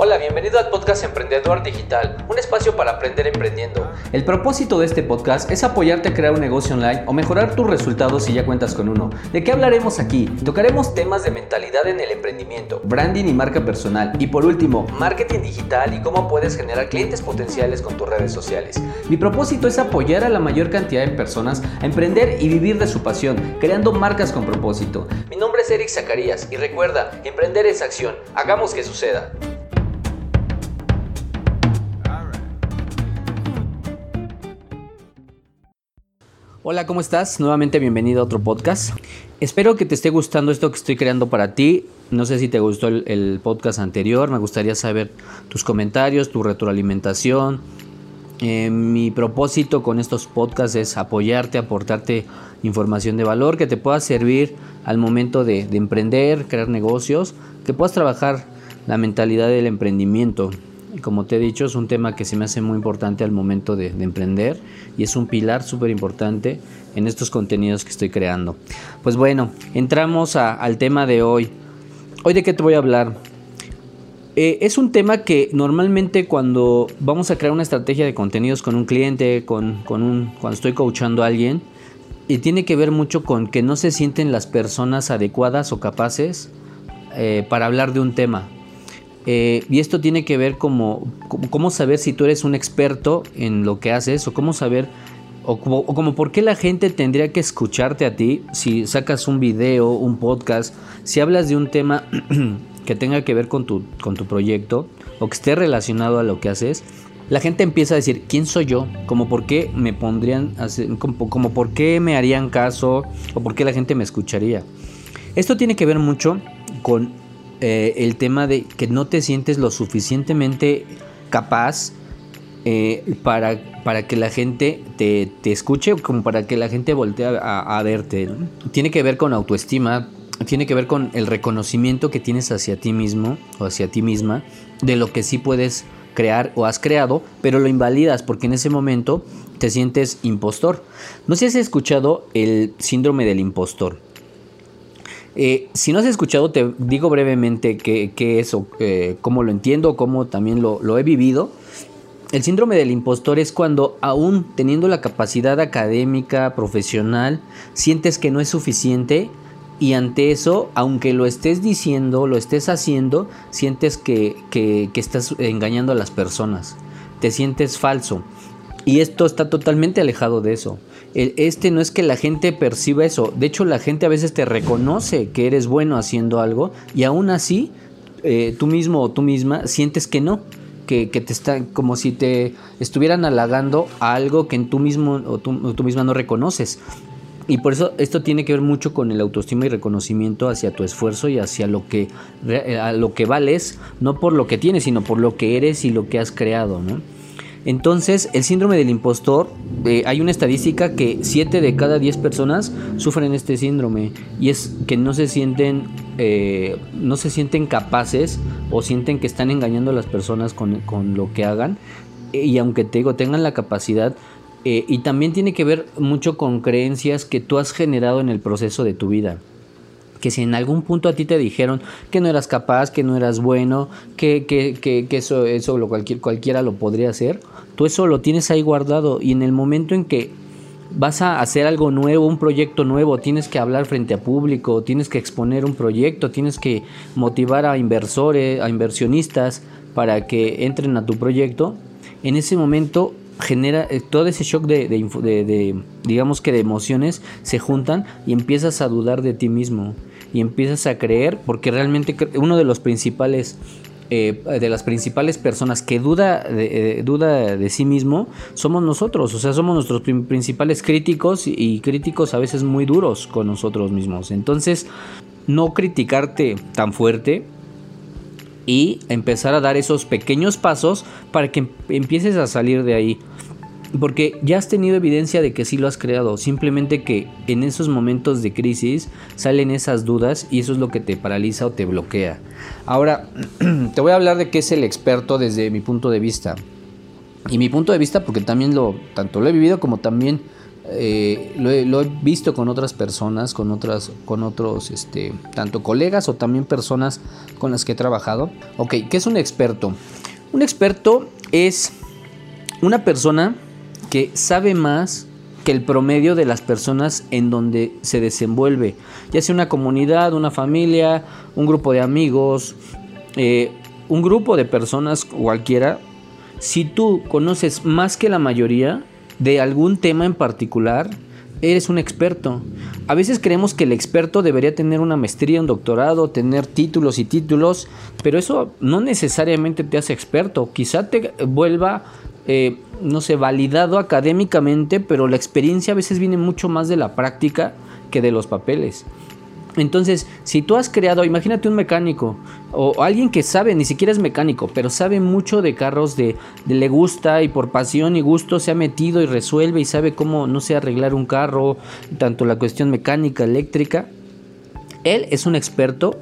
Hola, bienvenido al podcast Emprendedor Digital, un espacio para aprender emprendiendo. El propósito de este podcast es apoyarte a crear un negocio online o mejorar tus resultados si ya cuentas con uno. ¿De qué hablaremos aquí? Tocaremos temas de mentalidad en el emprendimiento, branding y marca personal y por último, marketing digital y cómo puedes generar clientes potenciales con tus redes sociales. Mi propósito es apoyar a la mayor cantidad de personas a emprender y vivir de su pasión, creando marcas con propósito. Mi nombre es Eric Zacarías y recuerda, emprender es acción. Hagamos que suceda. Hola, ¿cómo estás? Nuevamente bienvenido a otro podcast. Espero que te esté gustando esto que estoy creando para ti. No sé si te gustó el, podcast anterior, me gustaría saber tus comentarios, tu retroalimentación. Eh, mi propósito con estos podcasts es apoyarte, aportarte información de valor que te pueda servir al momento de, de emprender, crear negocios, que puedas trabajar la mentalidad del emprendimiento, como te he dicho, es un tema que se me hace muy importante al momento de, emprender y es un pilar súper importante en estos contenidos que estoy creando. Pues bueno, entramos al tema de hoy. Hoy de qué te voy a hablar. Eh, es un tema que normalmente cuando vamos a crear una estrategia de contenidos con un cliente, con, cuando estoy coachando a alguien, y tiene que ver mucho con que no se sienten las personas adecuadas o capaces eh, para hablar de un tema. Eh, y esto tiene que ver como, cómo saber si tú eres un experto en lo que haces o cómo saber o como, por qué la gente tendría que escucharte a ti si sacas un video, un podcast, si hablas de un tema que tenga que ver con tu, con tu proyecto o que esté relacionado a lo que haces, la gente empieza a decir, ¿quién soy yo? Como por qué me pondrían, como, como por qué me harían caso o por qué la gente me escucharía. Esto tiene que ver mucho con eh, el tema de que no te sientes lo suficientemente capaz eh, para, para, que la gente te, te, escuche, como para que la gente voltee a, verte. Tiene que ver con autoestima, tiene que ver con el reconocimiento que tienes hacia ti mismo o hacia ti misma de lo que sí puedes crear o has creado, pero lo invalidas porque en ese momento te sientes impostor. No sé si has escuchado el síndrome del impostor. Eh, si no has escuchado, te digo brevemente qué, es o eh, cómo lo entiendo, cómo también lo, he vivido. El síndrome del impostor es cuando aún teniendo la capacidad académica, profesional, sientes que no es suficiente y ante eso, aunque lo estés diciendo, lo estés haciendo, sientes que, que estás engañando a las personas, te sientes falso. Y esto está totalmente alejado de eso este no es que la gente perciba eso. De hecho, la gente a veces te reconoce que eres bueno haciendo algo y aún así eh, tú mismo o tú misma sientes que no. Que, te está como si te estuvieran halagando a algo que en tú mismo o tú, misma no reconoces. Y por eso esto tiene que ver mucho con el autoestima y reconocimiento hacia tu esfuerzo y hacia lo que, lo que vales, no por lo que tienes, sino por lo que eres y lo que has creado, ¿no? Entonces, el síndrome del impostor, eh, hay una estadística que 7 de cada 10 personas sufren este síndrome. Y es que no se sienten, eh, no se sienten capaces o sienten que están engañando a las personas con, lo que hagan. Y aunque te digo, tengan la capacidad, eh, y también tiene que ver mucho con creencias que tú has generado en el proceso de tu vida que si en algún punto a ti te dijeron que no eras capaz, que no eras bueno, que, que, que, eso, eso lo cualquier, cualquiera lo podría hacer, tú eso lo tienes ahí guardado. Y en el momento en que vas a hacer algo nuevo, un proyecto nuevo, tienes que hablar frente a público, tienes que exponer un proyecto, tienes que motivar a inversores, a inversionistas para que entren a tu proyecto, en ese momento genera eh, todo ese shock de, de, digamos que de emociones se juntan y empiezas a dudar de ti mismo y empiezas a creer, porque realmente uno de los principales eh, de las principales personas que duda de, eh, duda de sí mismo somos nosotros, o sea, somos nuestros principales críticos y críticos a veces muy duros con nosotros mismos. Entonces, no criticarte tan fuerte y empezar a dar esos pequeños pasos para que empieces a salir de ahí. Porque ya has tenido evidencia de que sí lo has creado, simplemente que en esos momentos de crisis salen esas dudas y eso es lo que te paraliza o te bloquea. Ahora, te voy a hablar de qué es el experto desde mi punto de vista. Y mi punto de vista, porque también lo, tanto lo he vivido como también eh, lo, he, visto con otras personas, con otras, con otros, este, tanto colegas o también personas con las que he trabajado. Ok, ¿qué es un experto? Un experto es una persona que sabe más que el promedio de las personas en donde se desenvuelve, ya sea una comunidad, una familia, un grupo de amigos, eh, un grupo de personas cualquiera, si tú conoces más que la mayoría de algún tema en particular, eres un experto. A veces creemos que el experto debería tener una maestría, un doctorado, tener títulos y títulos, pero eso no necesariamente te hace experto. Quizá te vuelva, eh, no sé, validado académicamente, pero la experiencia a veces viene mucho más de la práctica que de los papeles. Entonces, si tú has creado, imagínate un mecánico o alguien que sabe, ni siquiera es mecánico, pero sabe mucho de carros, de, le gusta y por pasión y gusto se ha metido y resuelve y sabe cómo, no sé, arreglar un carro, tanto la cuestión mecánica, eléctrica. Él es un experto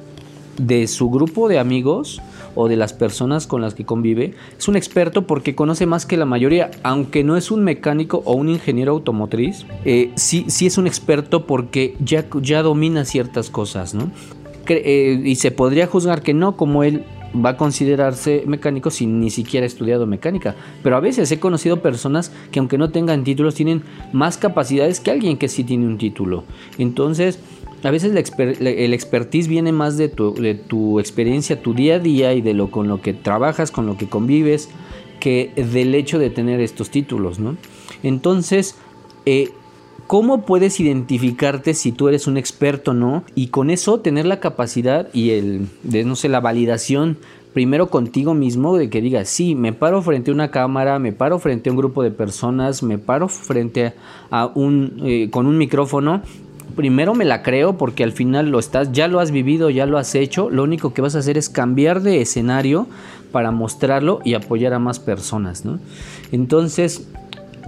de su grupo de amigos o de las personas con las que convive, es un experto porque conoce más que la mayoría, aunque no es un mecánico o un ingeniero automotriz, eh, sí, sí es un experto porque ya, ya domina ciertas cosas, ¿no? Eh, y se podría juzgar que no, como él va a considerarse mecánico sin ni siquiera ha estudiado mecánica. Pero a veces he conocido personas que aunque no tengan títulos tienen más capacidades que alguien que sí tiene un título. Entonces, a veces el expertise viene más de tu, de tu, experiencia, tu día a día y de lo con lo que trabajas, con lo que convives, que del hecho de tener estos títulos, ¿no? Entonces, eh, ¿cómo puedes identificarte si tú eres un experto o no? Y con eso tener la capacidad y el, de, no sé, la validación primero contigo mismo de que digas, sí, me paro frente a una cámara, me paro frente a un grupo de personas, me paro frente a un, eh, con un micrófono primero me la creo porque al final lo estás, ya lo has vivido, ya lo has hecho, lo único que vas a hacer es cambiar de escenario para mostrarlo y apoyar a más personas, ¿no? Entonces,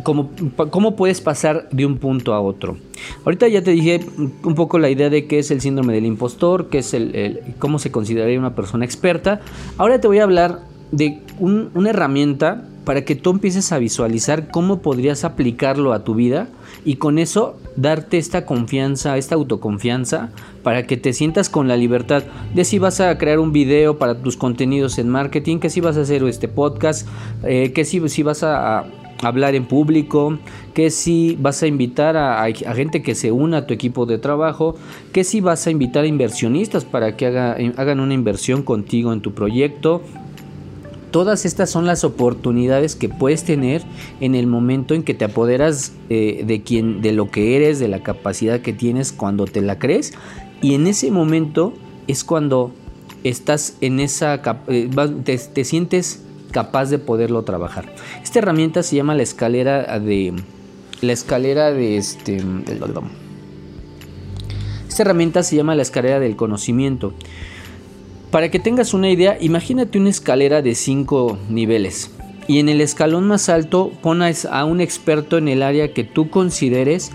¿cómo, ¿cómo puedes pasar de un punto a otro? Ahorita ya te dije un poco la idea de qué es el síndrome del impostor, qué es el, cómo se consideraría una persona experta. Ahora te voy a hablar de una herramienta para que tú empieces a visualizar cómo podrías aplicarlo a tu vida y con eso darte esta confianza, esta autoconfianza para que te sientas con la libertad de si vas a crear un video para tus contenidos en marketing, que si vas a hacer este podcast, eh, que si, si vas a, hablar en público, que si vas a invitar a, gente que se una a tu equipo de trabajo, que si vas a invitar a inversionistas para que hagan una inversión contigo en tu proyecto, Todas estas son las oportunidades que puedes tener en el momento en que te apoderas eh, de quien, de lo que eres, de la capacidad que tienes cuando te la crees. Y en ese momento es cuando estás en esa eh, te, sientes capaz de poderlo trabajar. Esta herramienta se llama la escalera de la escalera de este esta herramienta se llama la escalera del conocimiento. Para que tengas una idea, imagínate una escalera de 5 niveles y en el escalón más alto pones a un experto en el área que tú consideres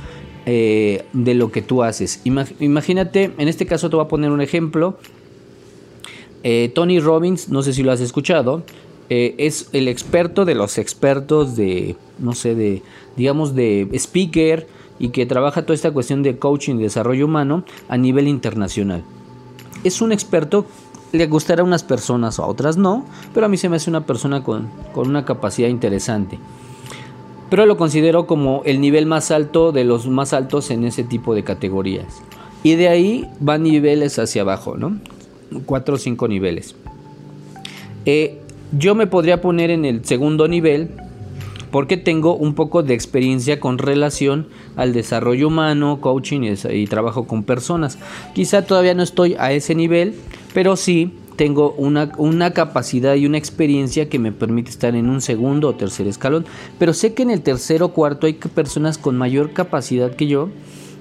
eh, de lo que tú haces. Imagínate, en este caso te voy a poner un ejemplo. Eh, Tony Robbins, no sé si lo has escuchado, eh, es el experto de los expertos de, no sé, de, digamos, de speaker y que trabaja toda esta cuestión de coaching y desarrollo humano a nivel internacional. Es un experto le gustará a unas personas o a otras no, pero a mí se me hace una persona con, una capacidad interesante. Pero lo considero como el nivel más alto de los más altos en ese tipo de categorías. Y de ahí van niveles hacia abajo, ¿no? Cuatro o cinco niveles. Eh, yo me podría poner en el segundo nivel porque tengo un poco de experiencia con relación al desarrollo humano, coaching y, trabajo con personas. Quizá todavía no estoy a ese nivel, pero sí tengo una, una, capacidad y una experiencia que me permite estar en un segundo o tercer escalón. Pero sé que en el tercero o cuarto hay personas con mayor capacidad que yo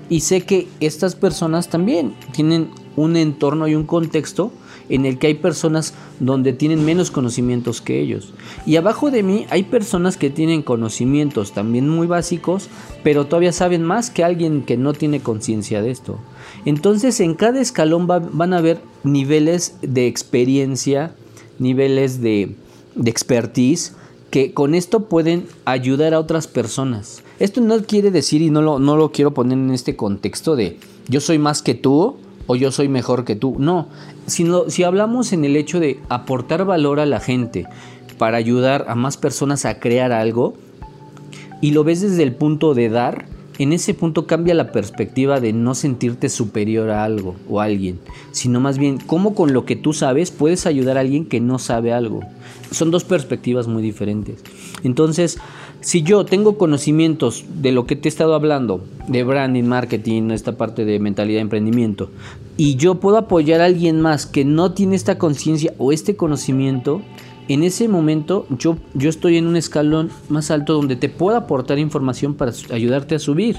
y sé que estas personas también tienen un entorno y un contexto en el que hay personas donde tienen menos conocimientos que ellos. Y abajo de mí hay personas que tienen conocimientos también muy básicos, pero todavía saben más que alguien que no tiene conciencia de esto. Entonces en cada escalón van a haber niveles de experiencia, niveles de, de expertise que con esto pueden ayudar a otras personas. Esto no quiere decir, y no lo, no lo quiero poner en este contexto de yo soy más que tú o yo soy mejor que tú. No, sino si hablamos en el hecho de aportar valor a la gente para ayudar a más personas a crear algo y lo ves desde el punto de dar, en ese punto cambia la perspectiva de no sentirte superior a algo o a alguien, sino más bien cómo con lo que tú sabes puedes ayudar a alguien que no sabe algo. Son dos perspectivas muy diferentes. Entonces, si yo tengo conocimientos de lo que te he estado hablando, de branding, marketing, esta parte de mentalidad de emprendimiento, y yo puedo apoyar a alguien más que no tiene esta conciencia o este conocimiento, en ese momento yo, yo estoy en un escalón más alto donde te puedo aportar información para ayudarte a subir.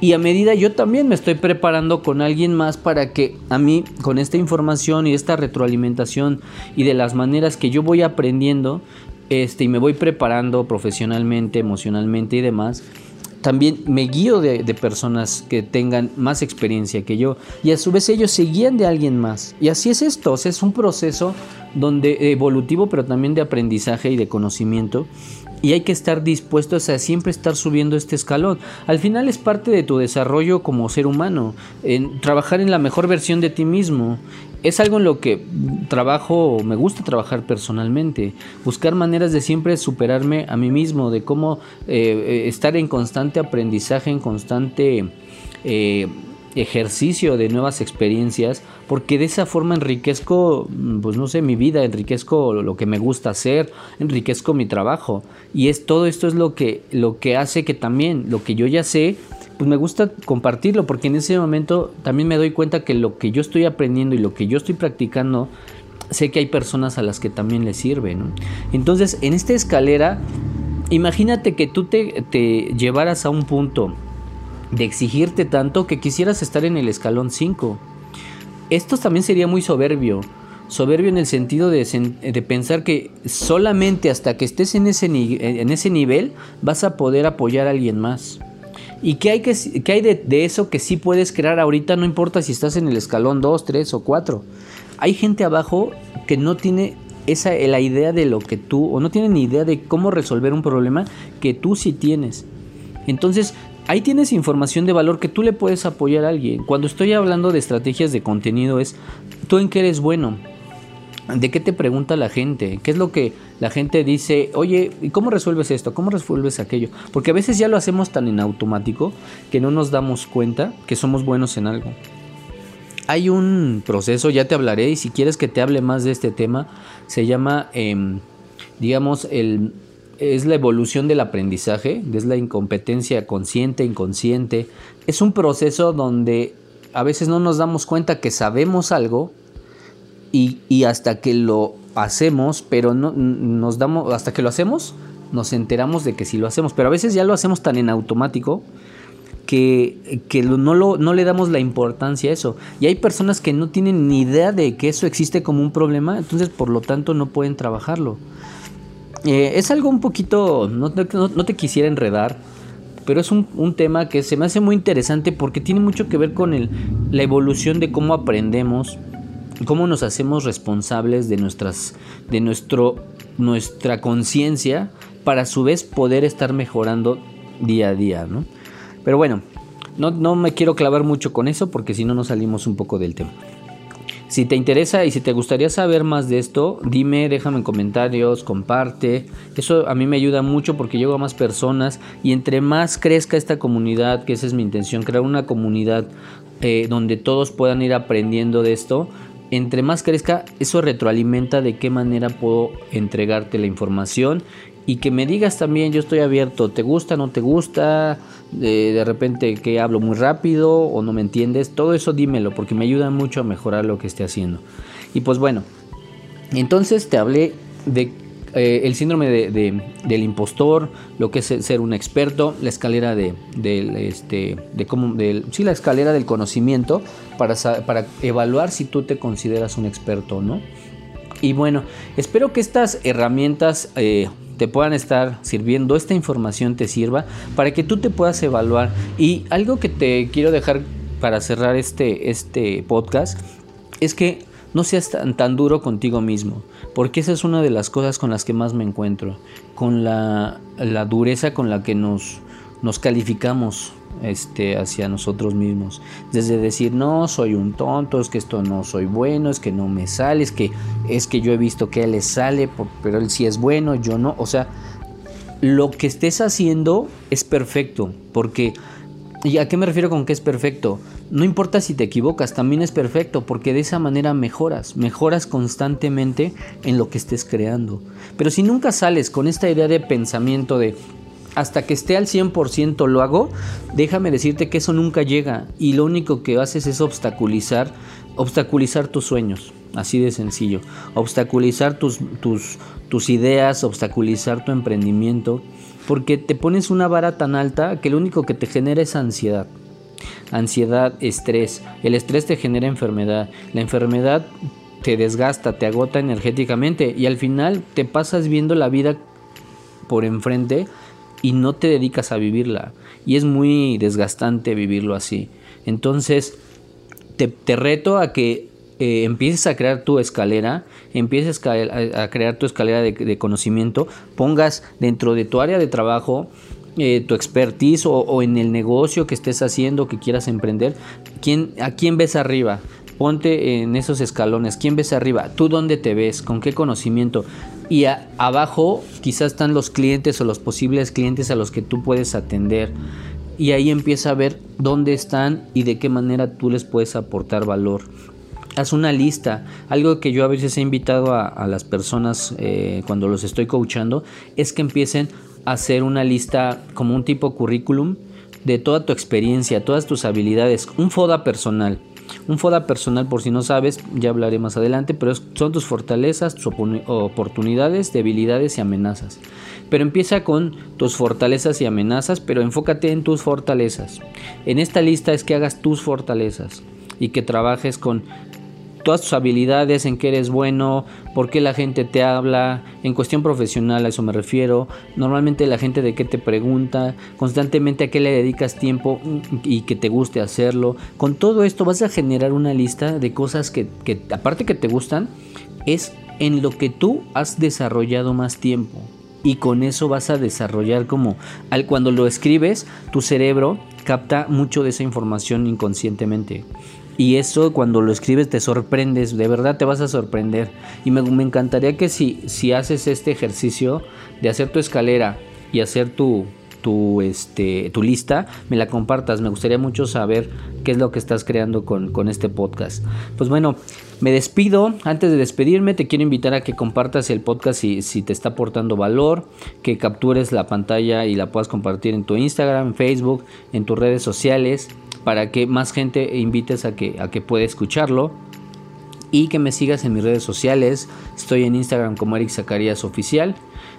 Y a medida yo también me estoy preparando con alguien más para que a mí, con esta información y esta retroalimentación y de las maneras que yo voy aprendiendo, este, y me voy preparando profesionalmente, emocionalmente y demás, también me guío de, personas que tengan más experiencia que yo y a su vez ellos se guían de alguien más. Y así es esto, es un proceso donde evolutivo pero también de aprendizaje y de conocimiento y hay que estar dispuestos a siempre estar subiendo este escalón. Al final es parte de tu desarrollo como ser humano, en trabajar en la mejor versión de ti mismo. Es algo en lo que trabajo, me gusta trabajar personalmente, buscar maneras de siempre superarme a mí mismo, de cómo eh, estar en constante aprendizaje, en constante eh, ejercicio de nuevas experiencias, porque de esa forma enriquezco, mm, pues no sé, mi vida, enriquezco lo que me gusta hacer, enriquezco mi trabajo. Y es todo esto es lo que, lo que hace que también lo que yo ya sé, pues me gusta compartirlo, porque en ese momento también me doy cuenta que lo que yo estoy aprendiendo y lo que yo estoy practicando, sé que hay personas a las que también les sirve. Entonces, en esta escalera, imagínate que tú te, te llevaras a un punto de exigirte tanto que quisieras estar en el escalón 5. Esto también sería muy soberbio. Soberbio en el sentido de, pensar que solamente hasta que estés en ese, en ese nivel vas a poder apoyar a alguien más. ¿Y qué hay, que, hay de, de, eso que sí puedes crear ahorita? No importa si estás en el escalón 2, 3 o 4. Hay gente abajo que no tiene esa, la idea de lo que tú, o no tiene ni idea de cómo resolver un problema que tú sí tienes. Entonces, ahí tienes información de valor que tú le puedes apoyar a alguien. Cuando estoy hablando de estrategias de contenido es, ¿tú en qué eres bueno? ¿De qué te pregunta la gente? ¿Qué es lo que la gente dice? Oye, ¿y cómo resuelves esto? ¿Cómo resuelves aquello? Porque a veces ya lo hacemos tan en automático que no nos damos cuenta que somos buenos en algo. Hay un proceso, ya te hablaré, y si quieres que te hable más de este tema, se llama, em, digamos, el es la evolución del aprendizaje, es la incompetencia consciente, inconsciente. Es un proceso donde a veces no nos damos cuenta que sabemos algo y, hasta que lo hacemos, pero no nos damos, hasta que lo hacemos, nos enteramos de que sí lo hacemos, pero a veces ya lo hacemos tan en automático que, no, lo, no le damos la importancia a eso. Y hay personas que no tienen ni idea de que eso existe como un problema, entonces por lo tanto no pueden trabajarlo. Eh, es algo un poquito, no, te quisiera enredar, pero es un, tema que se me hace muy interesante porque tiene mucho que ver con el, la evolución de cómo aprendemos, cómo nos hacemos responsables de, nuestras, de nuestro, nuestra conciencia para a su vez poder estar mejorando día a día, ¿no? Pero bueno, no, no me quiero clavar mucho con eso porque si no nos salimos un poco del tema. Si te interesa y si te gustaría saber más de esto, dime, déjame en comentarios, comparte. Eso a mí me ayuda mucho porque llego a más personas y entre más crezca esta comunidad, que esa es mi intención, crear una comunidad eh, donde todos puedan ir aprendiendo de esto, entre más crezca, eso retroalimenta de qué manera puedo entregarte la información y que me digas también, yo estoy abierto, ¿te gusta, no te gusta? De, de, repente que hablo muy rápido o no me entiendes, todo eso dímelo porque me ayuda mucho a mejorar lo que esté haciendo. Y pues bueno, entonces te hablé de eh, el síndrome de, del impostor, lo que es ser un experto, la escalera de, este, de cómo, sí, la escalera del conocimiento para, para evaluar si tú te consideras un experto o no. Y bueno, espero que estas herramientas eh, te puedan estar sirviendo, esta información te sirva para que tú te puedas evaluar. Y algo que te quiero dejar para cerrar este, este podcast es que no seas tan, tan, duro contigo mismo, porque esa es una de las cosas con las que más me encuentro, con la, la dureza con la que nos, nos calificamos este, hacia nosotros mismos. Desde decir, no, soy un tonto, es que esto no soy bueno, es que no me sale, es que, es que yo he visto que él le sale, pero él sí es bueno, yo no. O sea, lo que estés haciendo es perfecto, porque... ¿Y a qué me refiero con que es perfecto? No importa si te equivocas, también es perfecto, porque de esa manera mejoras, mejoras constantemente en lo que estés creando. Pero si nunca sales con esta idea de pensamiento de, hasta que esté al 100% lo hago, déjame decirte que eso nunca llega y lo único que haces es obstaculizar, obstaculizar tus sueños, así de sencillo, obstaculizar tus, tus, tus ideas, obstaculizar tu emprendimiento, porque te pones una vara tan alta que lo único que te genera es ansiedad. Ansiedad, estrés. El estrés te genera enfermedad. La enfermedad te desgasta, te agota energéticamente y al final te pasas viendo la vida por enfrente y no te dedicas a vivirla. Y es muy desgastante vivirlo así. Entonces, te, reto a que eh, empieces a crear tu escalera, empieces a, crear tu escalera de, conocimiento, pongas dentro de tu área de trabajo eh, tu expertise o, en el negocio que estés haciendo, que quieras emprender, ¿quién, ¿a quién ves arriba? Ponte en esos escalones, ¿quién ves arriba? ¿Tú dónde te ves? ¿Con qué conocimiento? y abajo quizás están los clientes o los posibles clientes a los que tú puedes atender y ahí empieza a ver dónde están y de qué manera tú les puedes aportar valor. Haz una lista. Algo que yo a veces he invitado a, las personas eh, cuando los estoy coachando es que empiecen a hacer una lista como un tipo currículum de toda tu experiencia, todas tus habilidades, un FODA personal. Un FODA personal, por si no sabes, ya hablaré más adelante, pero son tus fortalezas, tus oportunidades, debilidades y amenazas. Pero empieza con tus fortalezas y amenazas, pero enfócate en tus fortalezas. En esta lista es que hagas tus fortalezas y que trabajes con todas tus habilidades, en qué eres bueno, por qué la gente te habla, en cuestión profesional a eso me refiero, normalmente la gente de qué te pregunta, constantemente a qué le dedicas tiempo y que te guste hacerlo. Con todo esto vas a generar una lista de cosas que, que aparte que te gustan, es en lo que tú has desarrollado más tiempo. Y con eso vas a desarrollar como al cuando lo escribes, tu cerebro capta mucho de esa información inconscientemente. Y eso cuando lo escribes te sorprendes, de verdad te vas a sorprender. Y me, encantaría que si, si haces este ejercicio de hacer tu escalera y hacer tu, tu, este, tu lista, me la compartas. Me gustaría mucho saber qué es lo que estás creando con, con, este podcast. Pues bueno, me despido. Antes de despedirme, te quiero invitar a que compartas el podcast si, si te está aportando valor, que captures la pantalla y la puedas compartir en tu Instagram, Facebook, en tus redes sociales para que más gente invites a que, a que pueda escucharlo y que me sigas en mis redes sociales. Estoy en Instagram como Eric Zacarías Oficial.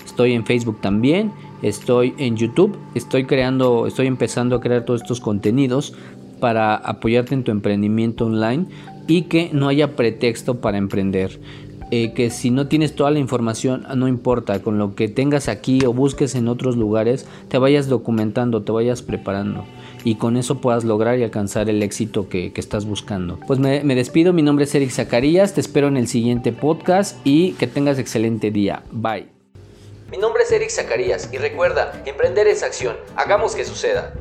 Estoy en Facebook también. Estoy en YouTube. Estoy creando, estoy empezando a crear todos estos contenidos para apoyarte en tu emprendimiento online y que no haya pretexto para emprender. Eh, que si no tienes toda la información, no importa, con lo que tengas aquí o busques en otros lugares, te vayas documentando, te vayas preparando y con eso puedas lograr y alcanzar el éxito que, estás buscando. Pues me, me, despido, mi nombre es Eric Zacarías, te espero en el siguiente podcast y que tengas excelente día. Bye. Mi nombre es Eric Zacarías y recuerda, emprender es acción, hagamos que suceda.